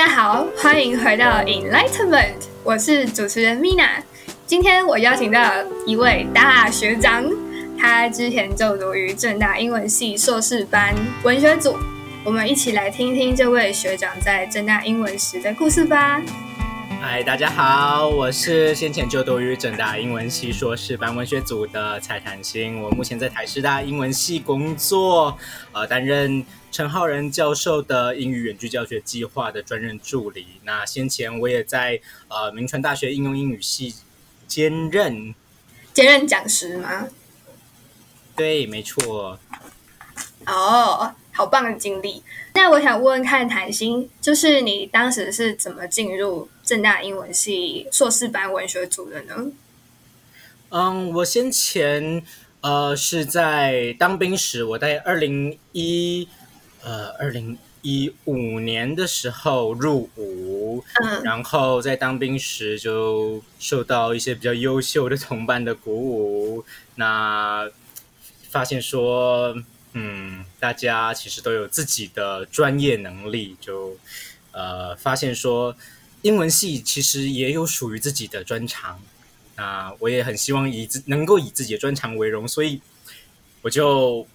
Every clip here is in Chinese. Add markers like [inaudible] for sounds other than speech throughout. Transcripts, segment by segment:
大家好，欢迎回到 Enlightenment，我是主持人 Mina。今天我邀请到一位大学长，他之前就读于正大英文系硕士班文学组。我们一起来听听这位学长在正大英文时的故事吧。嗨，大家好，我是先前就读于正大英文系硕士班文学组的蔡坦星。我目前在台师大英文系工作，呃，担任。陈浩仁教授的英语远距教学计划的专任助理。那先前我也在呃明传大学应用英语系兼任兼任讲师吗？对，没错。哦，好棒的经历。那我想问问看，谭鑫，就是你当时是怎么进入正大英文系硕士班文学组的呢？嗯，我先前呃是在当兵时，我在二零一。呃，二零一五年的时候入伍，嗯，然后在当兵时就受到一些比较优秀的同伴的鼓舞，那发现说，嗯，大家其实都有自己的专业能力，就呃，发现说英文系其实也有属于自己的专长，那我也很希望以自能够以自己的专长为荣，所以我就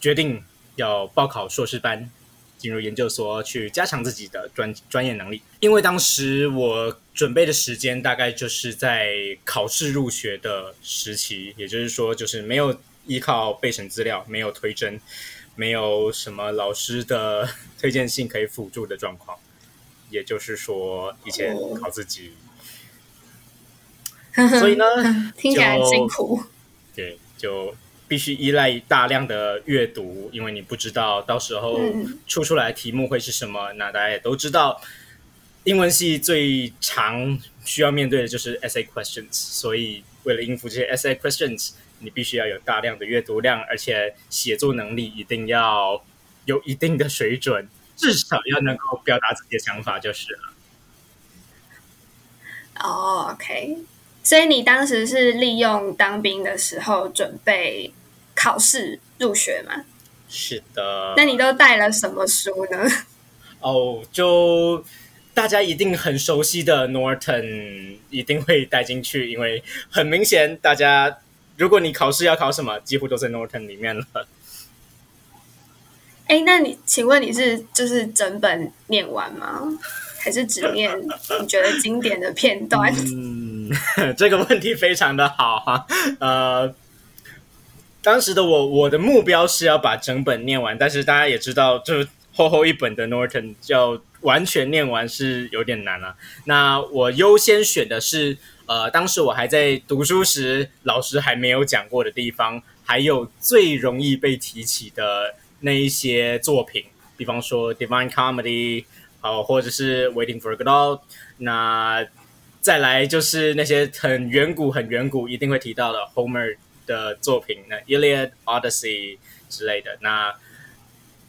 决定。要报考硕士班，进入研究所去加强自己的专专业能力。因为当时我准备的时间大概就是在考试入学的时期，也就是说，就是没有依靠备审资料，没有推甄，没有什么老师的推荐信可以辅助的状况。也就是说，以前靠自己。[laughs] 所以呢，听起来辛苦。对，就。必须依赖大量的阅读，因为你不知道到时候出出来题目会是什么。那大家也都知道，英文系最常需要面对的就是 essay questions，所以为了应付这些 essay questions，你必须要有大量的阅读量，而且写作能力一定要有一定的水准，至少要能够表达自己的想法就是了。哦，OK。所以你当时是利用当兵的时候准备考试入学吗？是的。那你都带了什么书呢？哦，就大家一定很熟悉的 Norton 一定会带进去，因为很明显，大家如果你考试要考什么，几乎都在 Norton 里面了。[laughs] 哎，那你请问你是就是整本念完吗？还是只念你觉得经典的片段？嗯 [laughs] 这个问题非常的好哈，呃，当时的我，我的目标是要把整本念完，但是大家也知道，就厚厚一本的 Norton 要完全念完是有点难了。那我优先选的是，呃，当时我还在读书时，老师还没有讲过的地方，还有最容易被提起的那一些作品，比方说 Divine Comedy，好，或者是 Waiting for Godot，那。再来就是那些很远古、很远古一定会提到的 Homer 的作品，那 Iliad、Odyssey 之类的。那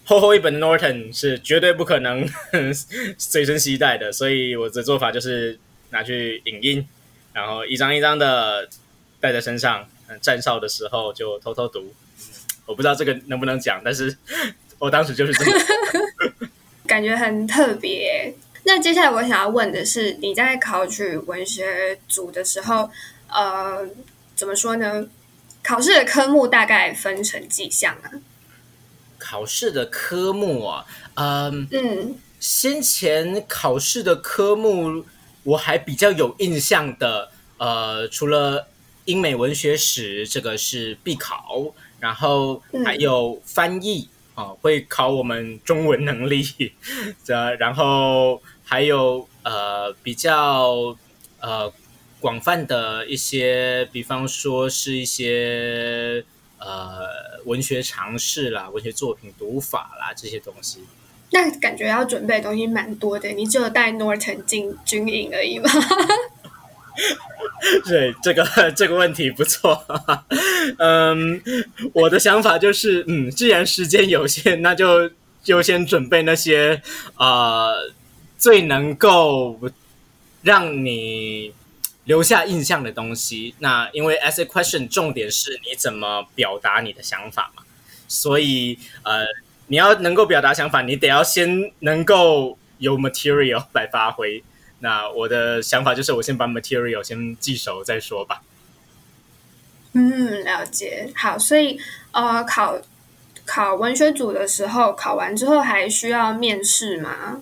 厚厚一本 Norton 是绝对不可能 [laughs] 随身携带的，所以我的做法就是拿去影音，然后一张一张的带在身上，站哨的时候就偷偷读。我不知道这个能不能讲，但是我当时就是这么，[laughs] 感觉很特别。那接下来我想要问的是，你在考取文学组的时候，呃，怎么说呢？考试的科目大概分成几项啊？考试的科目啊，嗯嗯，先前考试的科目我还比较有印象的，呃，除了英美文学史这个是必考，然后还有翻译啊，会考我们中文能力，[laughs] 这然后。还有呃比较呃广泛的一些，比方说是一些呃文学常识啦、文学作品读法啦这些东西。那感觉要准备的东西蛮多的，你只有带 Norton 进军营而已吗？[laughs] 对，这个 [laughs] 这个问题不错。[laughs] 嗯，我的想法就是，嗯，既然时间有限，那就优先准备那些啊。最能够让你留下印象的东西，那因为 essay question 重点是你怎么表达你的想法嘛，所以呃，你要能够表达想法，你得要先能够有 material 来发挥。那我的想法就是，我先把 material 先记熟再说吧。嗯，了解。好，所以呃，考考文学组的时候，考完之后还需要面试吗？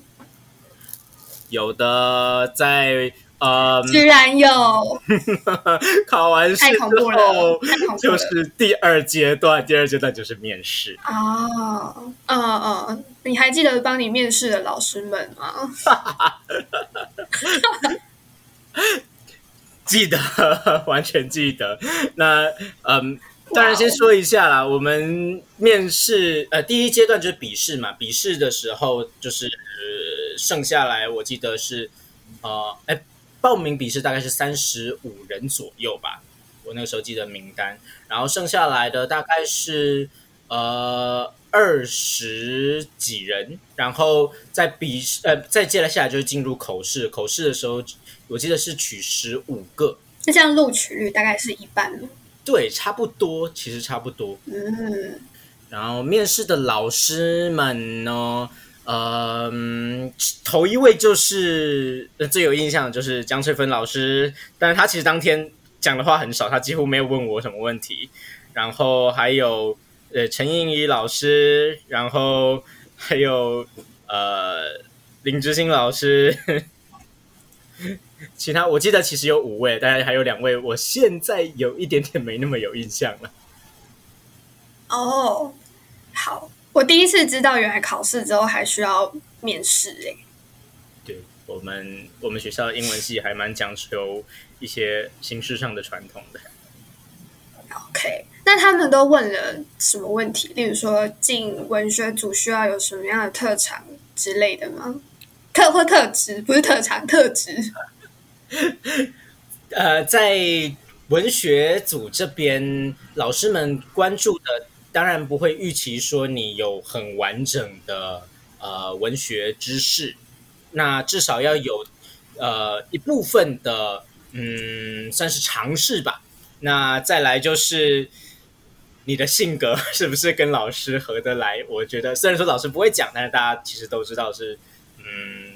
有的，在呃，居然有 [laughs] 考完试之后，就是第二阶段，第二阶段就是面试。哦，嗯嗯，你还记得帮你面试的老师们吗？[laughs] 记得，[laughs] 完全记得。那嗯，当然先说一下啦。我们面试呃第一阶段就是笔试嘛，笔试的时候就是剩下来，我记得是呃哎报名笔试大概是三十五人左右吧。我那个时候记得名单，然后剩下来的大概是呃二十几人，然后在笔试呃再接下来就是进入口试，口试的时候。我记得是取十五个，那这样录取率大概是一半对，差不多，其实差不多。嗯，然后面试的老师们呢，呃，头一位就是最有印象的就是江翠芬老师，但是他其实当天讲的话很少，他几乎没有问我什么问题。然后还有呃陈映怡老师，然后还有呃林志兴老师。其他我记得其实有五位，但是还有两位，我现在有一点点没那么有印象了。哦，好，我第一次知道原来考试之后还需要面试诶。对我们，我们学校的英文系还蛮讲求一些形式上的传统的。OK，那他们都问了什么问题？例如说进文学组需要有什么样的特长之类的吗？特或特质不是特长，特质。[laughs] 呃，在文学组这边，老师们关注的当然不会预期说你有很完整的呃文学知识，那至少要有呃一部分的嗯算是尝试吧。那再来就是你的性格是不是跟老师合得来？我觉得虽然说老师不会讲，但是大家其实都知道是嗯。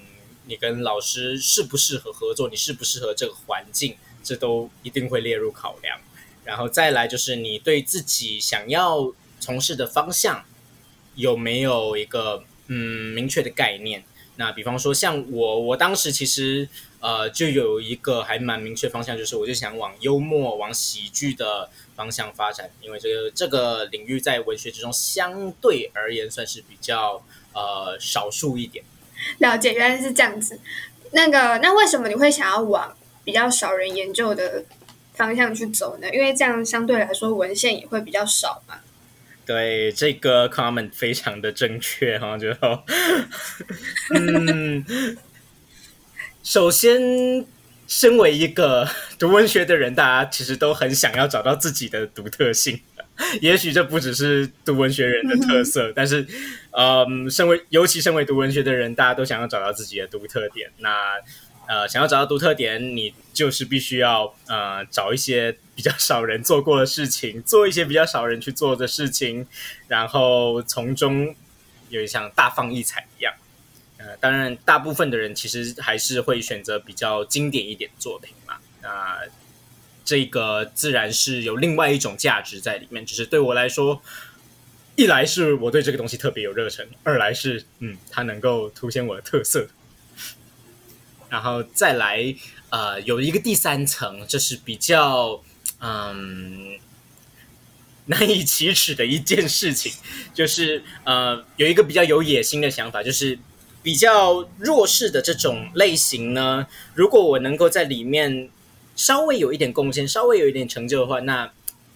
你跟老师适不适合合作？你适不适合这个环境？这都一定会列入考量。然后再来就是你对自己想要从事的方向有没有一个嗯明确的概念？那比方说像我，我当时其实呃就有一个还蛮明确方向，就是我就想往幽默、往喜剧的方向发展，因为这个这个领域在文学之中相对而言算是比较呃少数一点。了解，原来是这样子。那个，那为什么你会想要往比较少人研究的方向去走呢？因为这样相对来说文献也会比较少嘛。对，这个 comment 非常的正确哈，就 [laughs] 嗯，首先，身为一个读文学的人，大家其实都很想要找到自己的独特性。也许这不只是读文学人的特色，但是，嗯，身为尤其身为读文学的人，大家都想要找到自己的独特点。那，呃，想要找到独特点，你就是必须要呃找一些比较少人做过的事情，做一些比较少人去做的事情，然后从中有一像大放异彩一样。呃，当然，大部分的人其实还是会选择比较经典一点作品嘛。那。这个自然是有另外一种价值在里面，只是对我来说，一来是我对这个东西特别有热忱，二来是嗯，它能够凸显我的特色，然后再来呃，有一个第三层，这是比较嗯难以启齿的一件事情，就是呃，有一个比较有野心的想法，就是比较弱势的这种类型呢，如果我能够在里面。稍微有一点贡献，稍微有一点成就的话，那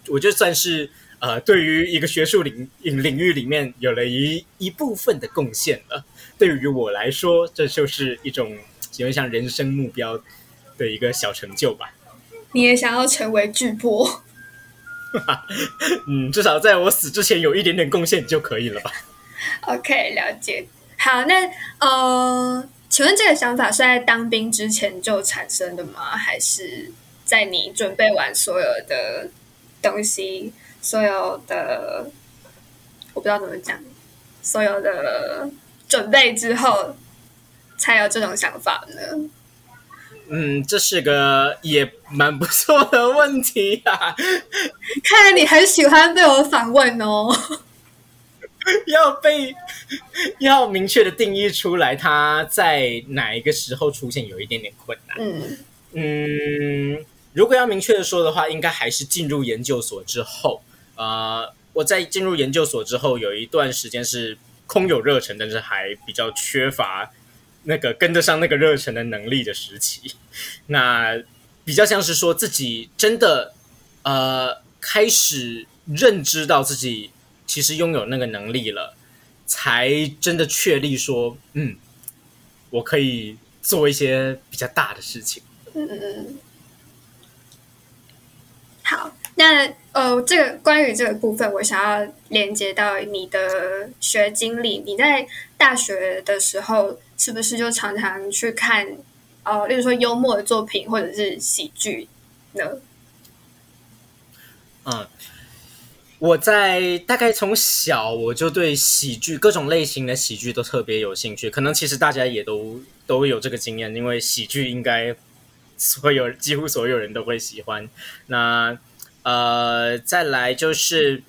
我就算是呃，对于一个学术领领领域里面有了一一部分的贡献了。对于我来说，这就是一种有点像人生目标的一个小成就吧。你也想要成为巨波？[laughs] 嗯，至少在我死之前有一点点贡献就可以了吧。OK，了解。好，那呃。请问这个想法是在当兵之前就产生的吗？还是在你准备完所有的东西、所有的我不知道怎么讲、所有的准备之后才有这种想法呢？嗯，这是个也蛮不错的问题啊。[laughs] 看来你很喜欢被我反问哦。[laughs] 要被要明确的定义出来，他在哪一个时候出现，有一点点困难。嗯嗯，如果要明确的说的话，应该还是进入研究所之后。呃，我在进入研究所之后，有一段时间是空有热忱，但是还比较缺乏那个跟得上那个热忱的能力的时期。[laughs] 那比较像是说自己真的呃开始认知到自己其实拥有那个能力了，才真的确立说，嗯，我可以做一些比较大的事情。嗯嗯嗯。好，那呃，这个关于这个部分，我想要连接到你的学经历。你在大学的时候，是不是就常常去看，呃，例如说幽默的作品或者是喜剧呢？嗯，我在大概从小我就对喜剧各种类型的喜剧都特别有兴趣。可能其实大家也都都有这个经验，因为喜剧应该。所有几乎所有人都会喜欢。那呃，再来就是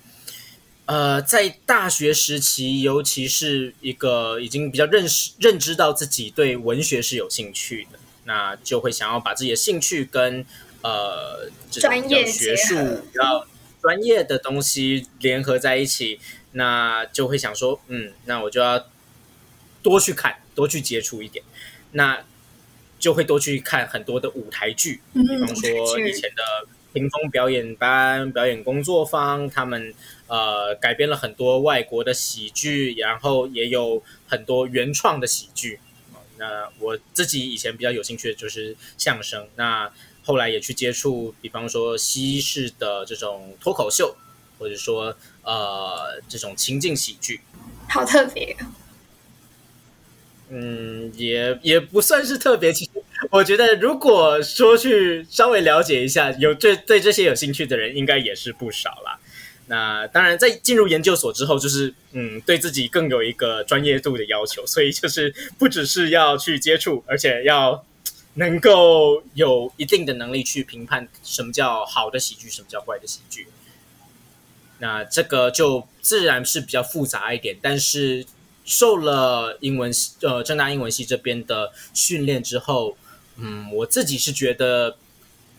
呃，在大学时期，尤其是一个已经比较认识、认知到自己对文学是有兴趣的，那就会想要把自己的兴趣跟呃专业学术、比较专业的东西联合在一起，那就会想说，嗯，那我就要多去看，多去接触一点。那就会多去看很多的舞台剧，比方说以前的屏风表演班、表演工作坊，他们呃改编了很多外国的喜剧，然后也有很多原创的喜剧。那我自己以前比较有兴趣的就是相声，那后来也去接触，比方说西式的这种脱口秀，或者说呃这种情境喜剧，好特别。嗯，也也不算是特别。其实我觉得，如果说去稍微了解一下，有对对这些有兴趣的人，应该也是不少啦。那当然，在进入研究所之后，就是嗯，对自己更有一个专业度的要求，所以就是不只是要去接触，而且要能够有一定的能力去评判什么叫好的喜剧，什么叫坏的喜剧。那这个就自然是比较复杂一点，但是。受了英文系呃正大英文系这边的训练之后，嗯，我自己是觉得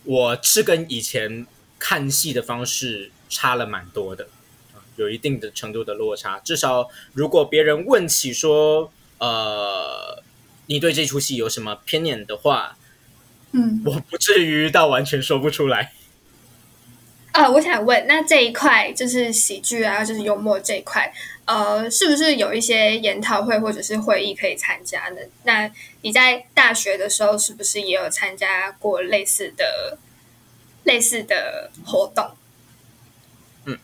我是跟以前看戏的方式差了蛮多的，有一定的程度的落差。至少如果别人问起说，呃，你对这出戏有什么偏见的话，嗯，我不至于到完全说不出来。啊，我想问，那这一块就是喜剧啊，就是幽默这一块。呃，是不是有一些研讨会或者是会议可以参加呢？那你在大学的时候是不是也有参加过类似的类似的活动？嗯，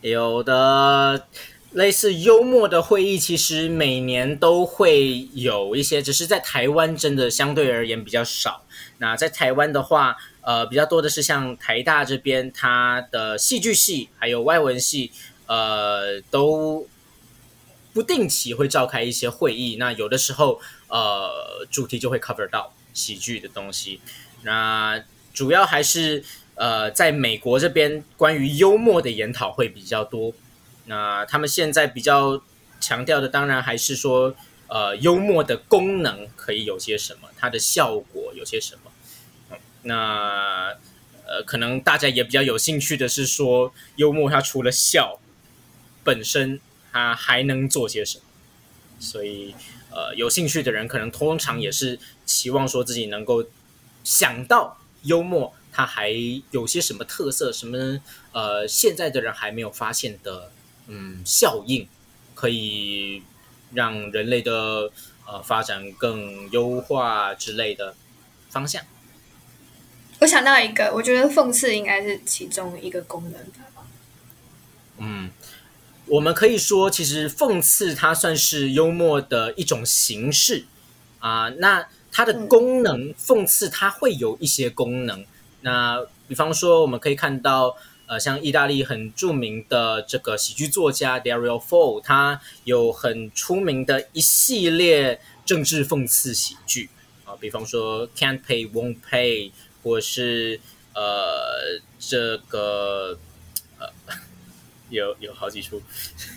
有的类似幽默的会议，其实每年都会有一些，只是在台湾真的相对而言比较少。那在台湾的话，呃，比较多的是像台大这边，它的戏剧系还有外文系。呃，都不定期会召开一些会议，那有的时候呃，主题就会 cover 到喜剧的东西。那主要还是呃，在美国这边关于幽默的研讨会比较多。那他们现在比较强调的，当然还是说呃，幽默的功能可以有些什么，它的效果有些什么。那呃，可能大家也比较有兴趣的是说，幽默它除了笑。本身它还能做些什么？所以，呃，有兴趣的人可能通常也是期望说自己能够想到幽默，它还有些什么特色，什么呃，现在的人还没有发现的，嗯，效应可以让人类的呃发展更优化之类的方向。我想到一个，我觉得讽刺应该是其中一个功能吧。嗯。我们可以说，其实讽刺它算是幽默的一种形式啊。那它的功能，讽刺它会有一些功能。那比方说，我们可以看到，呃，像意大利很著名的这个喜剧作家 Dario Fo，他有很出名的一系列政治讽刺喜剧啊，比方说 Can't Pay Won't Pay，或是呃这个呃有有好几出，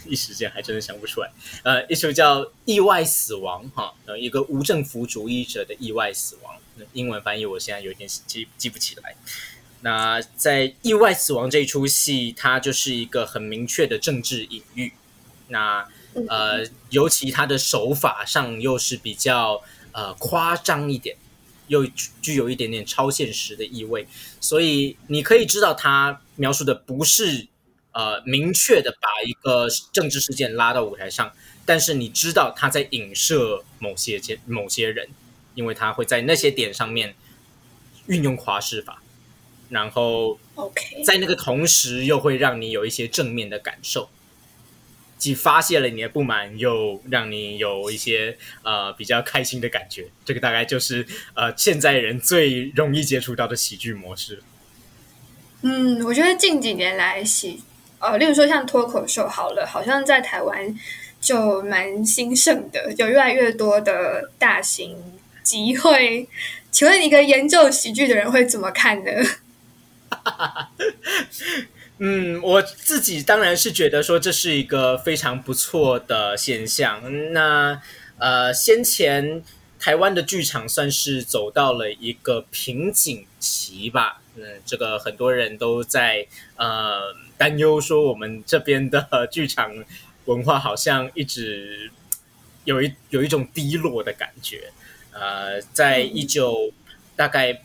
一时间还真的想不出来。呃，一出叫《意外死亡》哈，呃，一个无政府主义者的意外死亡，英文翻译我现在有点记记不起来。那在《意外死亡》这一出戏，它就是一个很明确的政治隐喻。那呃，尤其它的手法上又是比较呃夸张一点，又具有一点点超现实的意味，所以你可以知道，他描述的不是呃明确的把一个政治事件拉到舞台上，但是你知道他在影射某些些某些人，因为他会在那些点上面运用夸饰法。然后在那个同时，又会让你有一些正面的感受，既发泄了你的不满，又让你有一些呃比较开心的感觉。这个大概就是呃现在人最容易接触到的喜剧模式。嗯，我觉得近几年来喜呃，例如说像脱口秀，好了，好像在台湾就蛮兴盛的，有越来越多的大型集会。请问一个研究喜剧的人会怎么看呢？嗯，我自己当然是觉得说这是一个非常不错的现象。那呃，先前台湾的剧场算是走到了一个瓶颈期吧。嗯，这个很多人都在呃担忧说，我们这边的 [laughs] 剧场文化好像一直有一有一种低落的感觉。呃，在一九大概。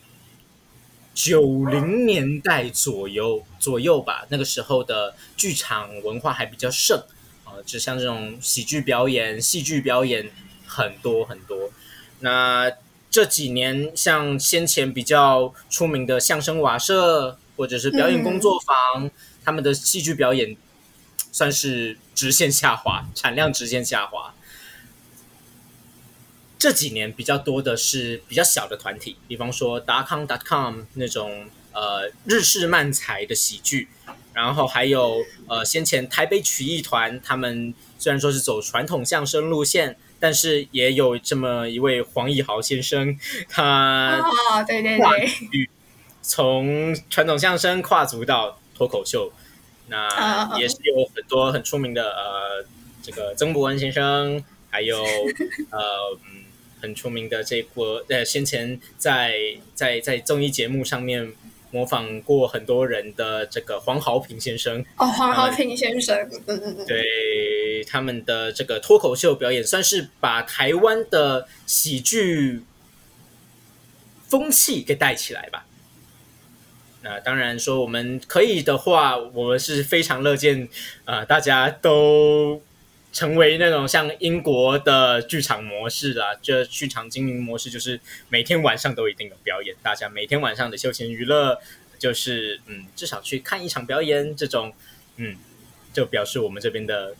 九零年代左右左右吧，那个时候的剧场文化还比较盛啊，就像这种喜剧表演、戏剧表演很多很多。那这几年，像先前比较出名的相声瓦舍或者是表演工作坊，他们的戏剧表演算是直线下滑，产量直线下滑。这几年比较多的是比较小的团体，比方说达康 .com 那种呃日式漫才的喜剧，然后还有呃先前台北曲艺团，他们虽然说是走传统相声路线，但是也有这么一位黄义豪先生，他哦对对对，从传统相声跨足到脱口秀，那也是有很多很出名的呃这个曾博文先生，还有 [laughs] 呃。很出名的这波，呃，先前在在在综艺节目上面模仿过很多人的这个黄豪平先生哦，黄豪平先生，对他们的这个脱口秀表演，算是把台湾的喜剧风气给带起来吧。那当然说，我们可以的话，我们是非常乐见啊，大家都。成为那种像英国的剧场模式啦，这剧场经营模式就是每天晚上都一定有表演，大家每天晚上的休闲娱乐就是嗯，至少去看一场表演，这种嗯，就表示我们这边的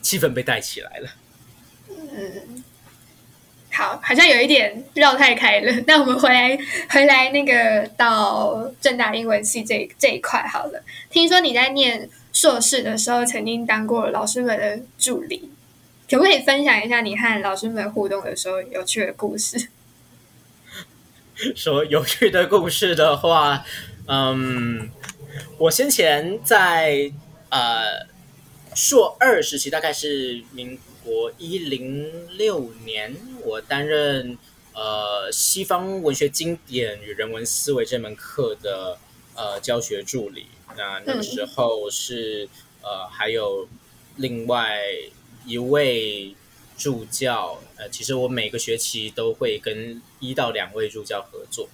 气氛被带起来了。嗯，好，好像有一点绕太开了。那我们回来回来那个到正大英文系这这一块好了。听说你在念。硕士的时候，曾经当过老师们的助理，可不可以分享一下你和老师们互动的时候有趣的故事？[laughs] 说有趣的故事的话，嗯，我先前在呃硕二时期，大概是民国一零六年，我担任呃西方文学经典与人文思维这门课的呃教学助理。那那个时候是呃，还有另外一位助教，呃，其实我每个学期都会跟一到两位助教合作。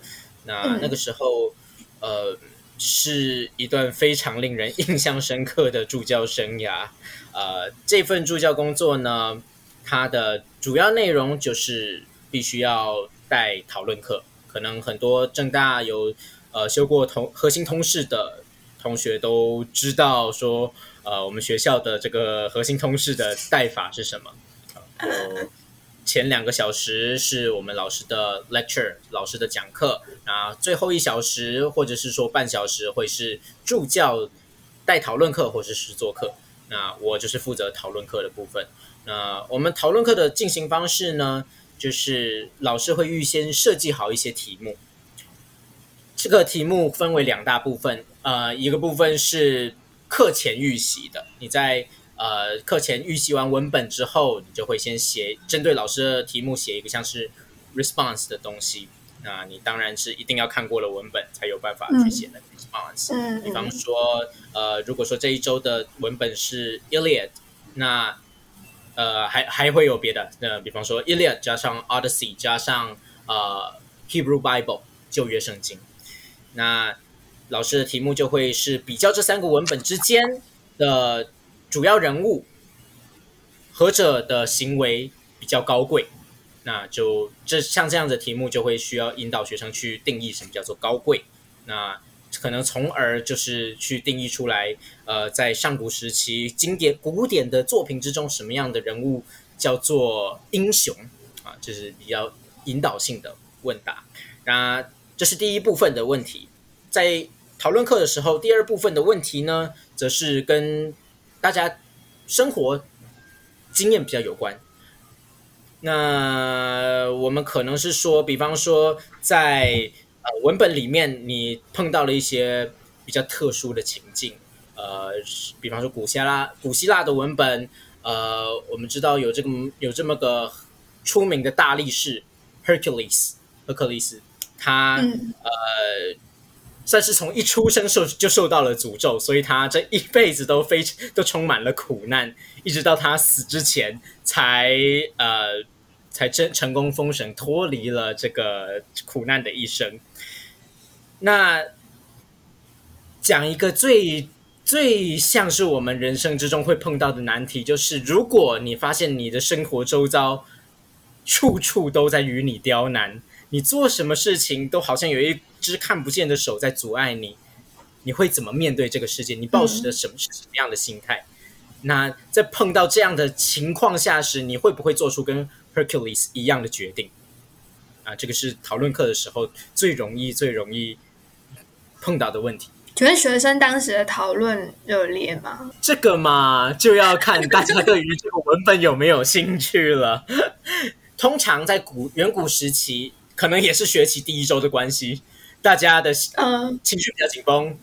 那那个时候，呃，是一段非常令人 [laughs] 印象深刻的助教生涯。呃，这份助教工作呢，它的主要内容就是必须要带讨论课。可能很多正大有呃修过同核心通识的。同学都知道说，呃，我们学校的这个核心通识的代法是什么？前两个小时是我们老师的 lecture，老师的讲课，那最后一小时或者是说半小时会是助教带讨论课或是实作课。那我就是负责讨论课的部分。那我们讨论课的进行方式呢，就是老师会预先设计好一些题目。这个题目分为两大部分，呃，一个部分是课前预习的，你在呃课前预习完文本之后，你就会先写针对老师的题目写一个像是 response 的东西。那你当然是一定要看过了文本才有办法去写那个 response。嗯，比方说，呃，如果说这一周的文本是 Iliad，那呃还还会有别的，那比方说 Iliad 加上 Odyssey 加上呃 Hebrew Bible 旧约圣经，那老师的题目就会是比较这三个文本之间的主要人物，何者的行为比较高贵。那就这像这样的题目就会需要引导学生去定义什么叫做高贵，那可能从而就是去定义出来，呃，在上古时期经典古典的作品之中，什么样的人物叫做英雄啊，就是比较引导性的问答。那这是第一部分的问题，在讨论课的时候，第二部分的问题呢，则是跟大家生活经验比较有关。那我们可能是说，比方说，在呃文本里面，你碰到了一些比较特殊的情境，呃，比方说古希腊古希腊的文本，呃，我们知道有这个有这么个出名的大力士 Hercules，赫克利斯，他呃算是从一出生受就受到了诅咒，所以他这一辈子都非都充满了苦难，一直到他死之前才呃。才真成功封神，脱离了这个苦难的一生。那讲一个最最像是我们人生之中会碰到的难题，就是如果你发现你的生活周遭处处都在与你刁难，你做什么事情都好像有一只看不见的手在阻碍你，你会怎么面对这个世界？你抱持的什么是什么样的心态？那在碰到这样的情况下时，你会不会做出跟 Hercules 一样的决定啊，这个是讨论课的时候最容易、最容易碰到的问题。觉得学生当时的讨论热烈吗？这个嘛，就要看大家对于这个文本有没有兴趣了。[laughs] 通常在古远古时期，可能也是学期第一周的关系，大家的嗯情绪比较紧绷，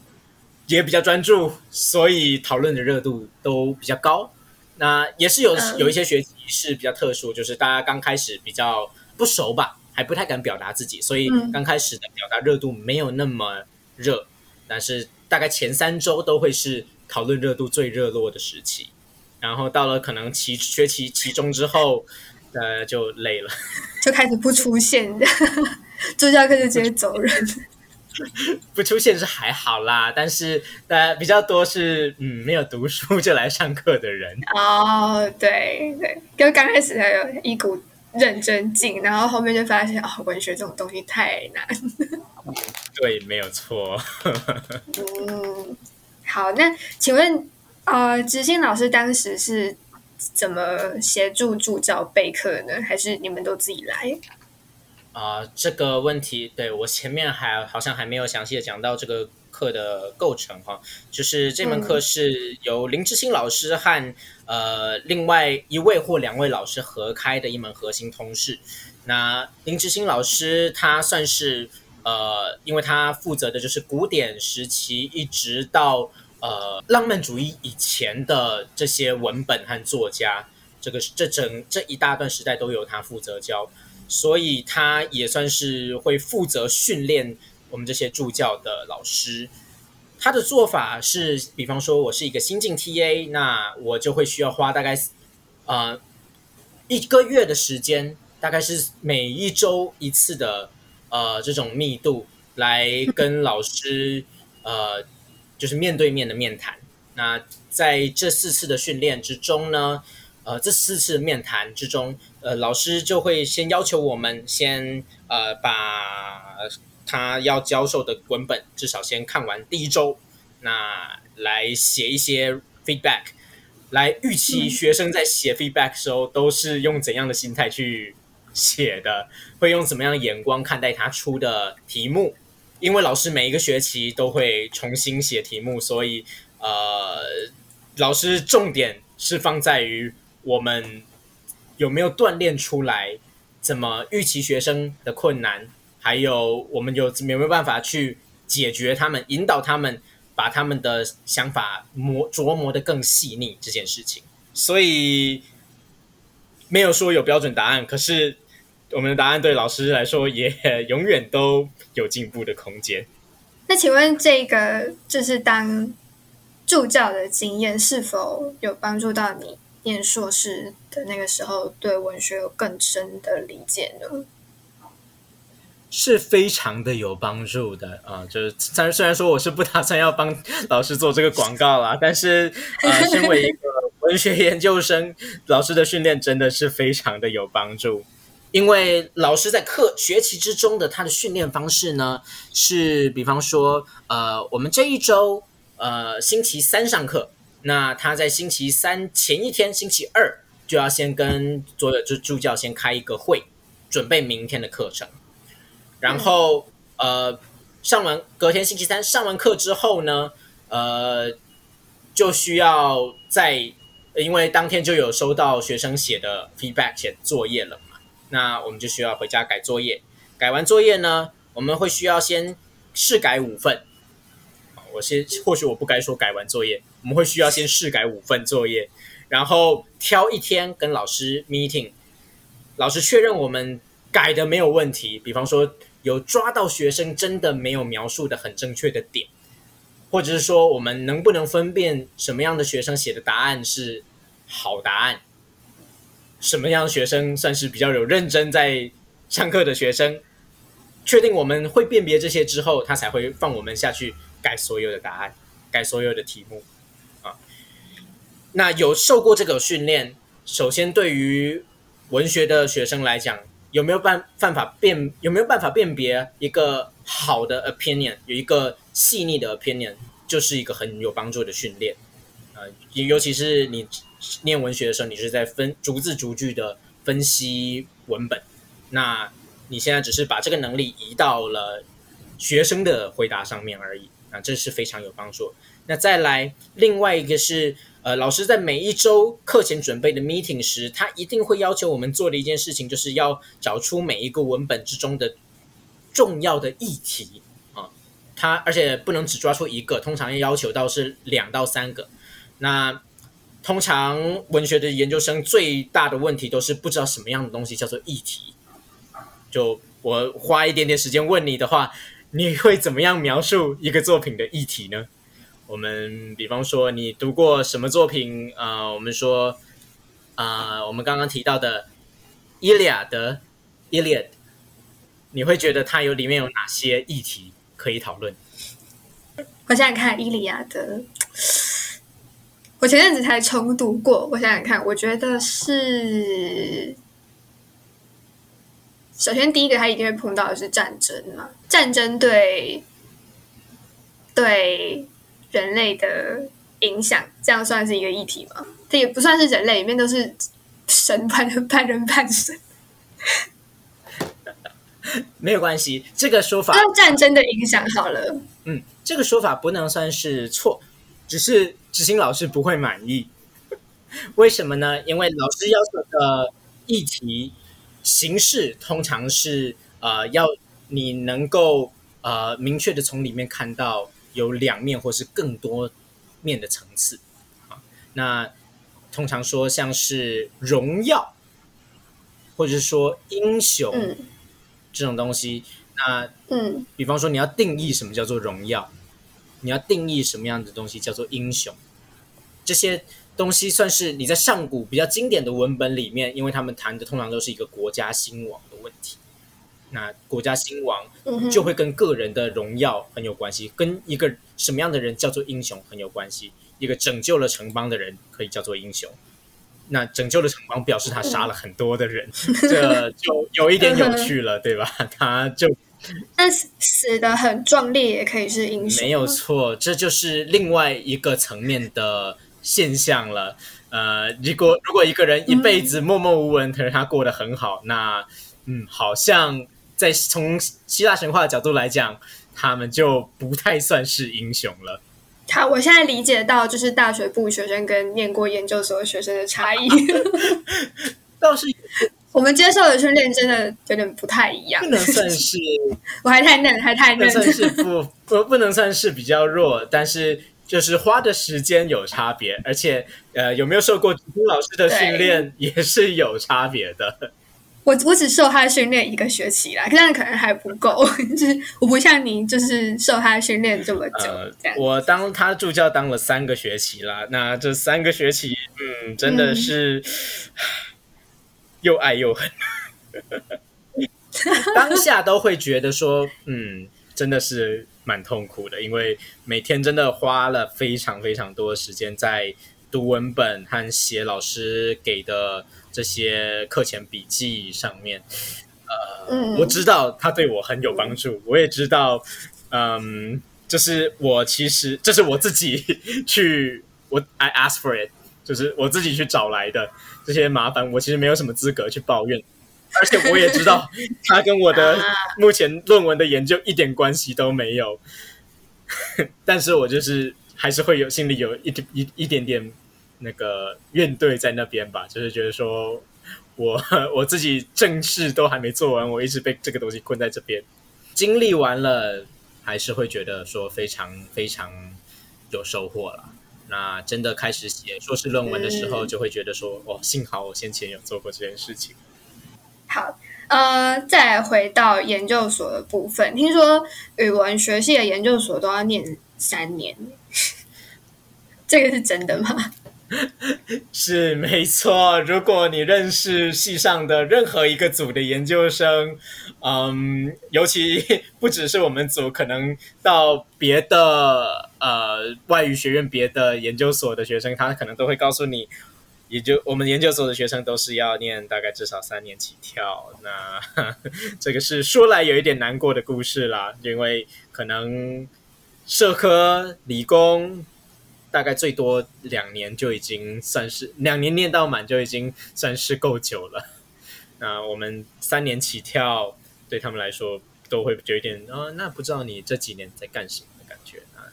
也比较专注，所以讨论的热度都比较高。那也是有有一些学期是比较特殊，就是大家刚开始比较不熟吧，还不太敢表达自己，所以刚开始的表达热度没有那么热。但是大概前三周都会是讨论热度最热络的时期，然后到了可能期学期期中之后，呃，就累了，[laughs] 就开始不出现，[laughs] 助教课就直接走人。[laughs] 不出现是还好啦，但是呃比较多是嗯没有读书就来上课的人哦，对对，就刚开始还有一股认真劲，然后后面就发现哦文学这种东西太难。对，没有错。嗯，好，那请问呃，执行老师当时是怎么协助助教备课呢？还是你们都自己来？啊，这个问题对我前面还好像还没有详细的讲到这个课的构成哈，就是这门课是由林志新老师和呃另外一位或两位老师合开的一门核心通识。那林志新老师他算是呃，因为他负责的就是古典时期一直到呃浪漫主义以前的这些文本和作家，这个这整这一大段时代都由他负责教。所以他也算是会负责训练我们这些助教的老师。他的做法是，比方说我是一个新进 TA，那我就会需要花大概呃一个月的时间，大概是每一周一次的呃这种密度来跟老师呃就是面对面的面谈。那在这四次的训练之中呢？呃，这四次面谈之中，呃，老师就会先要求我们先呃把他要教授的文本至少先看完第一周，那来写一些 feedback，来预期学生在写 feedback 时候都是用怎样的心态去写的，会用怎么样的眼光看待他出的题目，因为老师每一个学期都会重新写题目，所以呃，老师重点是放在于。我们有没有锻炼出来怎么预期学生的困难，还有我们有有没有办法去解决他们，引导他们把他们的想法磨琢磨的更细腻这件事情。所以没有说有标准答案，可是我们的答案对老师来说也永远都有进步的空间。那请问这个就是当助教的经验是否有帮助到你念硕士的那个时候对文学有更深的理解呢？是非常的有帮助的啊！就是虽然虽然说我是不打算要帮老师做这个广告啦，[laughs] 但是呃，身为一个文学研究生，老师的训练真的是非常的有帮助。因为老师在课学期之中的他的训练方式呢，是比方说，呃，我们这一周呃星期三上课，那他在星期三前一天，星期二就要先跟所有就助教先开一个会，准备明天的课程。然后呃上完隔天星期三上完课之后呢，呃就需要在因为当天就有收到学生写的 feedback 写作业了。那我们就需要回家改作业，改完作业呢，我们会需要先试改五份。我先或许我不该说改完作业，我们会需要先试改五份作业，然后挑一天跟老师 meeting，老师确认我们改的没有问题，比方说有抓到学生真的没有描述的很正确的点，或者是说我们能不能分辨什么样的学生写的答案是好答案。什么样的学生算是比较有认真在上课的学生？确定我们会辨别这些之后，他才会放我们下去改所有的答案，改所有的题目啊。那有受过这个训练，首先对于文学的学生来讲，有没有办办法辨有没有办法辨别一个好的 opinion，有一个细腻的 opinion，就是一个很有帮助的训练啊，尤其是你。念文学的时候，你是在分逐字逐句的分析文本，那你现在只是把这个能力移到了学生的回答上面而已啊，这是非常有帮助。那再来另外一个是，呃，老师在每一周课前准备的 meeting 时，他一定会要求我们做的一件事情，就是要找出每一个文本之中的重要的议题啊，他而且不能只抓出一个，通常要要求到是两到三个，那。通常文学的研究生最大的问题都是不知道什么样的东西叫做议题。就我花一点点时间问你的话，你会怎么样描述一个作品的议题呢？我们比方说，你读过什么作品？呃，我们说，啊，我们刚刚提到的《伊利亚德》（Iliad），你会觉得它有里面有哪些议题可以讨论？我想想看，《伊利亚德》。我前阵子才重读过，我想想看，我觉得是首先第一个，他一定会碰到的是战争嘛，战争对对人类的影响，这样算是一个议题吗？这也不算是人类，里面都是神半人半人半神，[laughs] 没有关系，这个说法战争的影响好了，嗯，这个说法不能算是错，只是。执行老师不会满意，[laughs] 为什么呢？因为老师要求的议题形式通常是呃，要你能够呃明确的从里面看到有两面或是更多面的层次啊。那通常说像是荣耀，或者是说英雄这种东西，那嗯，比方说你要定义什么叫做荣耀，你要定义什么样的东西叫做英雄。这些东西算是你在上古比较经典的文本里面，因为他们谈的通常都是一个国家兴亡的问题。那国家兴亡就会跟个人的荣耀很有关系，跟一个什么样的人叫做英雄很有关系。一个拯救了城邦的人可以叫做英雄，那拯救了城邦表示他杀了很多的人，[laughs] 这就有一点有趣了，对吧？他就但死死的很壮烈也可以是英雄，没有错，这就是另外一个层面的。现象了，呃，如果如果一个人一辈子默默无闻，可是他过得很好，那嗯，好像在从希腊神话的角度来讲，他们就不太算是英雄了。好，我现在理解到就是大学部学生跟念过研究所学生的差异。[laughs] 倒是我们接受的训练真的有点不太一样，不能算是，[laughs] 我还太嫩，还太嫩，算是不不不能算是比较弱，但是就是花的时间有差别，而且呃有没有受过金老师的训练也是有差别的。我我只受他训练一个学期啦，但可能还不够，[laughs] 就是我不像你，就是受他训练这么久。我当他助教当了三个学期啦，那这三个学期，嗯，真的是 [sighs] [laughs] 又爱又恨，[laughs] 当下都会觉得说，嗯，真的是蛮痛苦的，因为每天真的花了非常非常多的时间在读文本和写老师给的。这些课前笔记上面，呃，我知道他对我很有帮助，我也知道，嗯，就是我其实这是我自己去，我 I ask for it，就是我自己去找来的这些麻烦，我其实没有什么资格去抱怨，而且我也知道他跟我的 [laughs] 目前论文的研究一点关系都没有，[laughs] 但是我就是还是会有心里有一点一一点点。那个怨怼在那边吧，就是觉得说，我 [laughs] 我自己正事都还没做完，我一直被这个东西困在这边。经历完了，还是会觉得说非常非常有收获了。那真的开始写硕士论文的时候，就会觉得说，哦，幸好我先前有做过这件事情。好，呃，再回到研究所的部分，听说语文学系的研究所都要念三年，[laughs] 这个是真的吗？[laughs] 是没错，如果你认识系上的任何一个组的研究生，嗯，尤其不只是我们组，可能到别的呃外语学院、别的研究所的学生，他可能都会告诉你，也就我们研究所的学生都是要念大概至少三年起跳。那 [laughs] 这个是说来有一点难过的故事啦，因为可能社科、理工。大概最多两年就已经算是两年念到满就已经算是够久了。[laughs] 那我们三年起跳，对他们来说都会有一点啊，那不知道你这几年在干什么的感觉啊？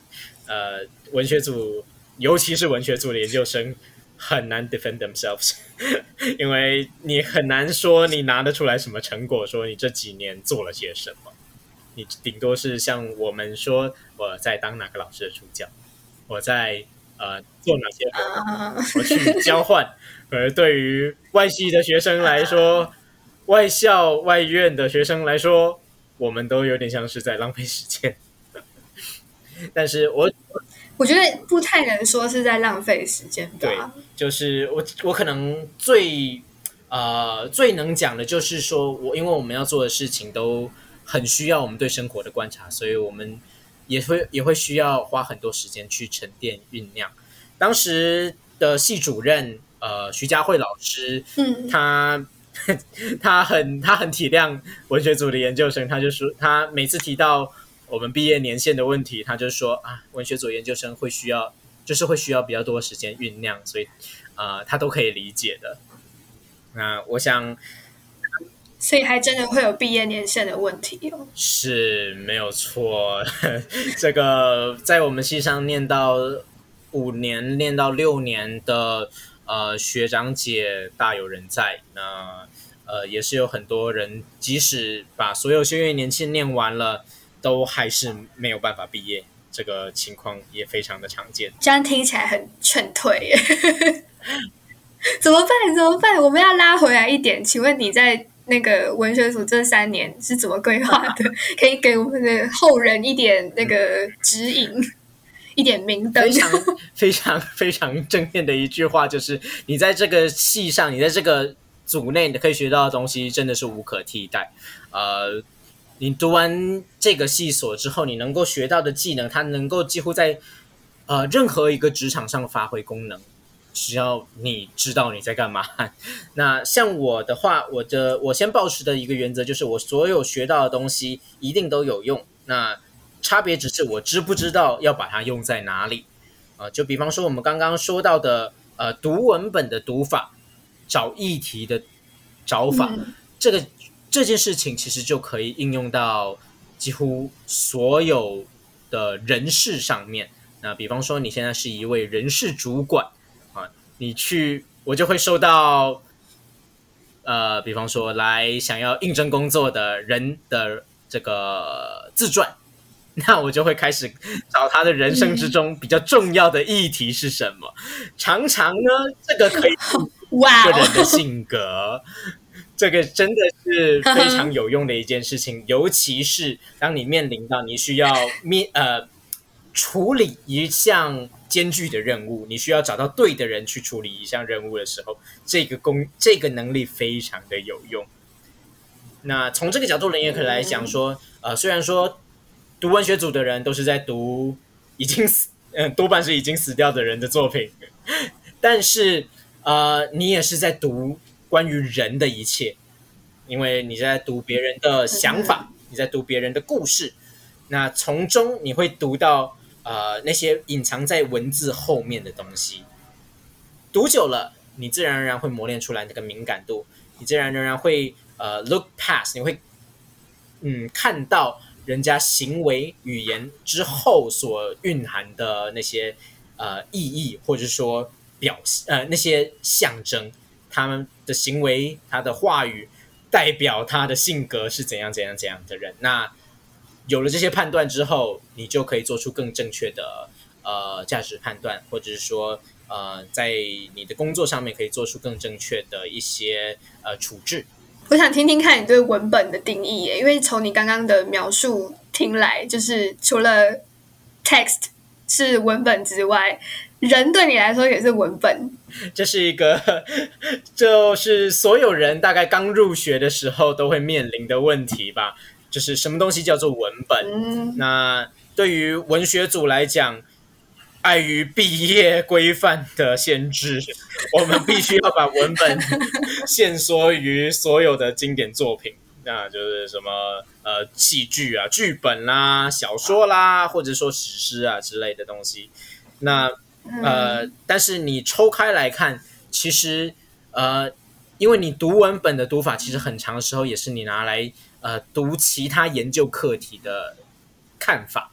呃，文学组尤其是文学组的研究生很难 defend themselves，[laughs] 因为你很难说你拿得出来什么成果，说你这几年做了些什么。你顶多是像我们说我在当哪个老师的助教，我在。呃，做哪些？我去交换。而对于外系的学生来说，[laughs] 外校、外院的学生来说，我们都有点像是在浪费时间。[laughs] 但是我我觉得不太能说是在浪费时间。对，就是我我可能最呃最能讲的就是说，我因为我们要做的事情都很需要我们对生活的观察，所以我们。也会也会需要花很多时间去沉淀酝酿。当时的系主任呃徐佳慧老师，嗯，[laughs] 他他很他很体谅文学组的研究生，他就说他每次提到我们毕业年限的问题，他就说啊，文学组研究生会需要就是会需要比较多时间酝酿，所以啊他都可以理解的。那我想。所以还真的会有毕业年限的问题哦。是没有错，[laughs] 这个在我们系上念到五年、念到六年的呃学长姐大有人在。那呃也是有很多人，即使把所有修业年限念完了，都还是没有办法毕业。这个情况也非常的常见。这样听起来很劝退，[laughs] 怎么办？怎么办？我们要拉回来一点。请问你在？那个文学组这三年是怎么规划的？[laughs] 可以给我们的后人一点那个指引，[laughs] 一点明灯。非常非常 [laughs] 非常正面的一句话就是：你在这个系上，你在这个组内，你可以学到的东西真的是无可替代。呃，你读完这个系所之后，你能够学到的技能，它能够几乎在呃任何一个职场上发挥功能。只要你知道你在干嘛，[laughs] 那像我的话，我的我先保持的一个原则就是，我所有学到的东西一定都有用。那差别只是我知不知道要把它用在哪里啊？就比方说我们刚刚说到的，呃，读文本的读法，找议题的找法，这个这件事情其实就可以应用到几乎所有的人事上面。那比方说你现在是一位人事主管。你去，我就会收到呃，比方说来想要应征工作的人的这个自传，[laughs] 那我就会开始找他的人生之中比较重要的议题是什么。常常呢，这个可以 [laughs] 哇哦，个人的性格，这个真的是非常有用的一件事情，尤其是当你面临到你需要面呃处理一项艰巨的任务，你需要找到对的人去处理一项任务的时候，这个功这个能力非常的有用。那从这个角度人，也可以来讲说，呃，虽然说读文学组的人都是在读已经死，嗯、多半是已经死掉的人的作品，但是呃，你也是在读关于人的一切，因为你在读别人的想法，你在读别人的故事，那从中你会读到呃那些隐藏在文字后面的东西。读久了，你自然而然会磨练出来那个敏感度，你自然而然会呃 look past，你会嗯看到人家行为语言之后所蕴含的那些呃意义，或者说表呃那些象征，他们的行为、他的话语代表他的性格是怎样怎样怎样的人。那有了这些判断之后，你就可以做出更正确的呃价值判断，或者是说呃在你的工作上面可以做出更正确的一些呃处置。我想听听看你对文本的定义耶，因为从你刚刚的描述听来，就是除了 text 是文本之外，人对你来说也是文本。这是一个，[laughs] 就是所有人大概刚入学的时候都会面临的问题吧。就是什么东西叫做文本？嗯，那对于文学组来讲，碍于毕业规范的限制，我们必须要把文本限缩于所有的经典作品。那就是什么呃戏剧啊、剧本啦、小说啦，或者说史诗啊之类的东西。那呃，但是你抽开来看，其实呃，因为你读文本的读法，其实很长的时候也是你拿来呃读其他研究课题的看法。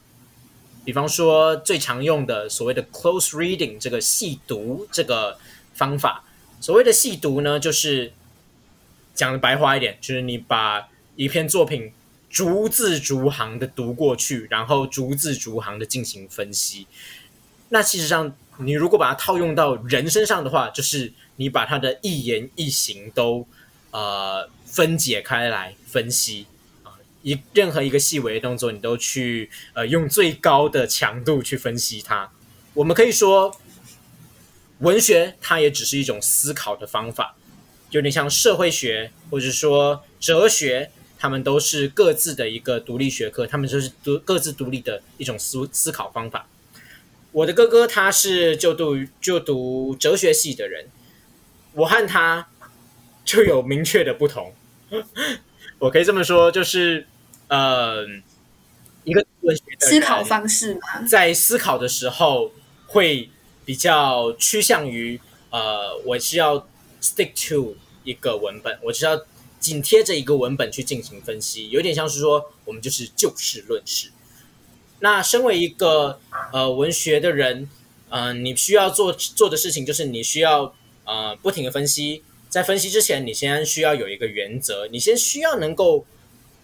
比方说最常用的所谓的 close reading 这个细读这个方法，所谓的细读呢，就是讲的白话一点，就是你把一篇作品逐字逐行的读过去，然后逐字逐行的进行分析。那其实上，你如果把它套用到人身上的话，就是你把他的一言一行都呃分解开来分析啊，一任何一个细微的动作，你都去呃用最高的强度去分析它。我们可以说，文学它也只是一种思考的方法，有点像社会学或者说哲学，他们都是各自的一个独立学科，他们就是独各自独立的一种思思考方法。我的哥哥他是就读就读哲学系的人，我和他就有明确的不同。[laughs] 我可以这么说，就是呃，一个文学的思考方式嘛，在思考的时候会比较趋向于呃，我是要 stick to 一个文本，我是要紧贴着一个文本去进行分析，有点像是说我们就是就事论事。那身为一个呃文学的人，呃，你需要做做的事情就是你需要呃不停的分析，在分析之前，你先需要有一个原则，你先需要能够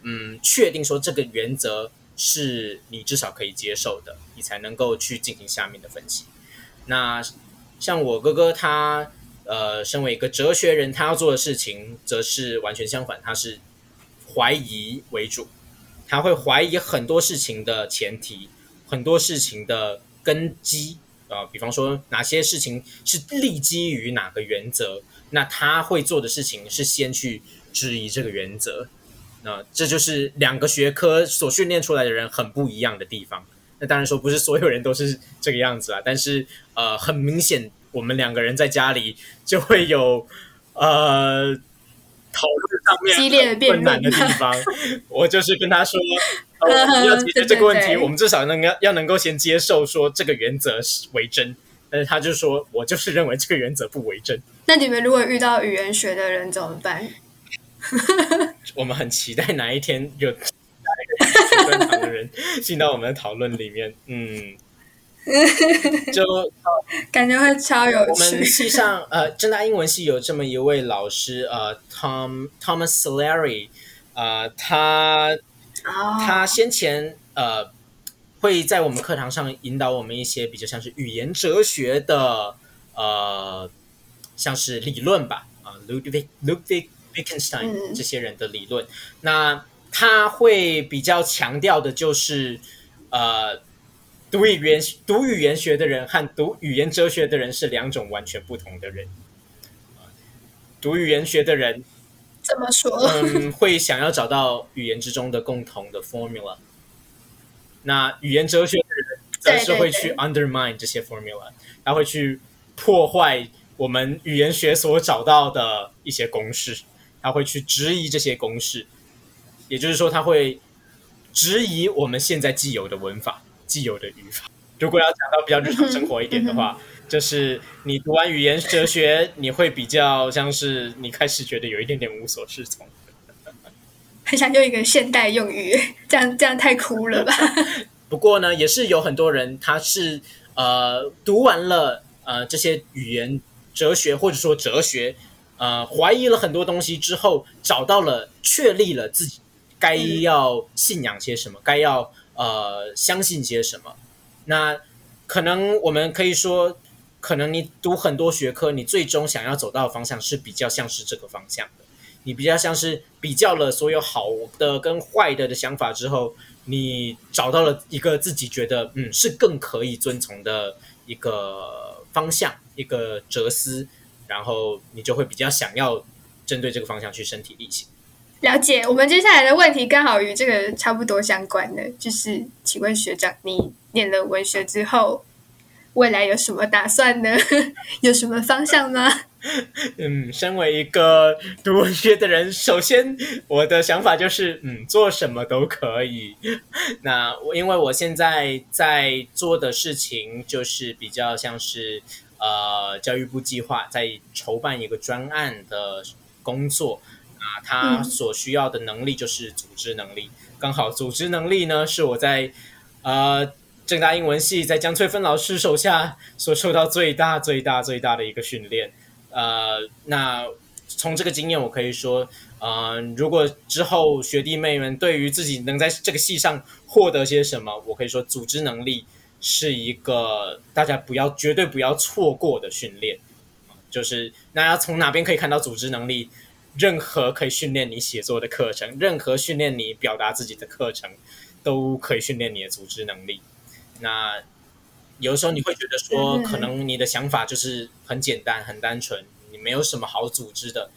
嗯确定说这个原则是你至少可以接受的，你才能够去进行下面的分析。那像我哥哥他呃身为一个哲学人，他要做的事情则是完全相反，他是怀疑为主。他会怀疑很多事情的前提，很多事情的根基啊、呃，比方说哪些事情是立基于哪个原则，那他会做的事情是先去质疑这个原则。那这就是两个学科所训练出来的人很不一样的地方。那当然说不是所有人都是这个样子啊，但是呃，很明显我们两个人在家里就会有呃。讨论上面激烈的辩困难的地方，[laughs] 我就是跟他说，[laughs] 呃、要解决这个问题，我们至少能够要能够先接受说这个原则是为真，但是他就说我就是认为这个原则不为真。那你们如果遇到语言学的人怎么办？[laughs] 我们很期待哪一天有哪一个专长的人 [laughs] 进到我们的讨论里面。嗯，[laughs] 就感觉会超有我们趣。系上呃，正大英文系有这么一位老师，呃，Tom Thomas Solary，呃，他哦，他先前呃会在我们课堂上引导我们一些比较像是语言哲学的呃，像是理论吧，啊、Ludwig Ludwig Wittgenstein 嗯这些人的理论。那他会比较强调的就是呃。读语言读语言学的人和读语言哲学的人是两种完全不同的人。呃读语言学的人怎么说？嗯，会想要找到语言之中的共同的 formula。那语言哲学的人则是会去 undermine 这些 formula，他会去破坏我们语言学所找到的一些公式，他会去质疑这些公式，也就是说，他会质疑我们现在既有的文法、既有的语法。如果要讲到比较日常生活一点的话，就是你读完语言哲学，你会比较像是你开始觉得有一点点无所适从。很想用一个现代用语，这样这样太酷了吧？不过呢，也是有很多人他是呃读完了呃这些语言哲学或者说哲学，呃怀疑了很多东西之后，找到了确立了自己该要信仰些什么，该要呃相信些什么。那可能我们可以说，可能你读很多学科，你最终想要走到的方向是比较像是这个方向的。你比较像是比较了所有好的跟坏的的想法之后，你找到了一个自己觉得嗯是更可以遵从的一个方向，一个哲思，然后你就会比较想要针对这个方向去身体力行。了解，我们接下来的问题刚好与这个差不多相关的，就是请问学长，你念了文学之后，未来有什么打算呢？[laughs] 有什么方向吗？[laughs] 嗯，身为一个读文学的人，首先我的想法就是，嗯，做什么都可以。[laughs] 那我因为我现在在做的事情就是比较像是呃教育部计划在筹办一个专案的工作，那他所需要的能力就是组织能力。刚好组织能力呢是我在呃正大英文系在江翠芬老师手下所受到最大最大最大的一个训练。呃，那从这个经验，我可以说，呃，如果之后学弟妹们对于自己能在这个系上获得些什么，我可以说，组织能力是一个大家不要绝对不要错过的训练。就是那要从哪边可以看到组织能力？任何可以训练你写作的课程，任何训练你表达自己的课程，都可以训练你的组织能力。那有的时候你会觉得说，嗯可能你的想法就是很简单、很单纯，你没有什么好组织的。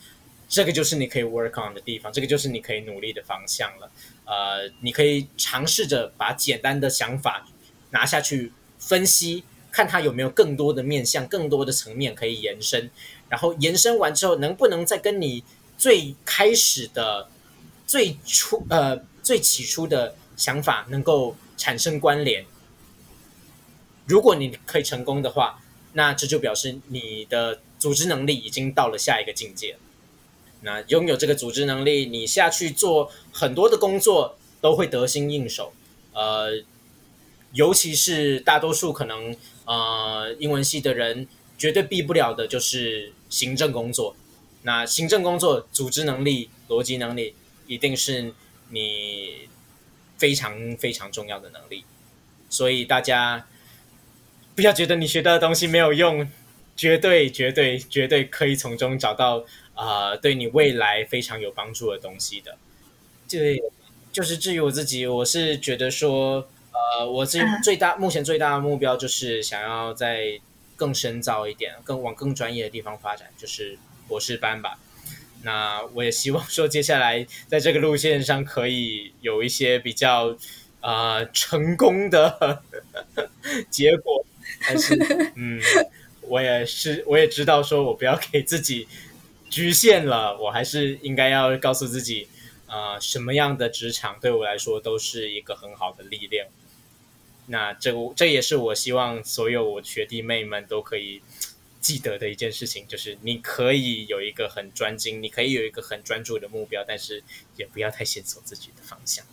这个就是你可以 work on 的地方，这个就是你可以努力的方向了。呃，你可以尝试着把简单的想法拿下去分析，看它有没有更多的面向、更多的层面可以延伸。然后延伸完之后，能不能再跟你最开始的、最初呃最起初的想法能够产生关联？如果你可以成功的话，那这就表示你的组织能力已经到了下一个境界。那拥有这个组织能力，你下去做很多的工作都会得心应手。呃，尤其是大多数可能呃英文系的人绝对避不了的就是行政工作。那行政工作、组织能力、逻辑能力，一定是你非常非常重要的能力。所以大家不要觉得你学到的东西没有用，绝对绝对绝对可以从中找到呃对你未来非常有帮助的东西的。对，就是至于我自己，我是觉得说，呃，我最最大目前最大的目标就是想要在更深造一点，更往更专业的地方发展，就是博士班吧。那我也希望说，接下来在这个路线上可以有一些比较呃成功的 [laughs] 结果，但是嗯，我也是我也知道说我不要给自己局限了，我还是应该要告诉自己，呃，什么样的职场对我来说都是一个很好的历练。那这这也是我希望所有我学弟妹们都可以记得的一件事情，就是你可以有一个很专精，你可以有一个很专注的目标，但是也不要太限索自己的方向。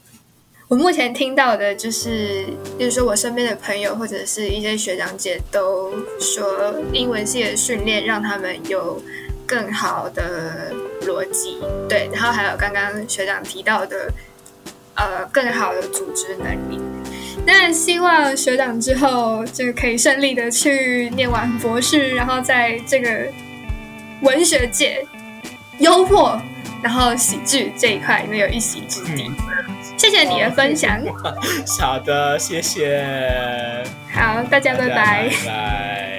我目前听到的就是，比如说我身边的朋友或者是一些学长姐都说，英文系的训练让他们有更好的逻辑，对，然后还有刚刚学长提到的，呃，更好的组织能力。那希望学长之后就可以顺利的去念完博士，然后在这个文学界、幽默，然后喜剧这一块能有一席之地。谢谢你的分享。好的，谢谢。好，大家拜拜。拜。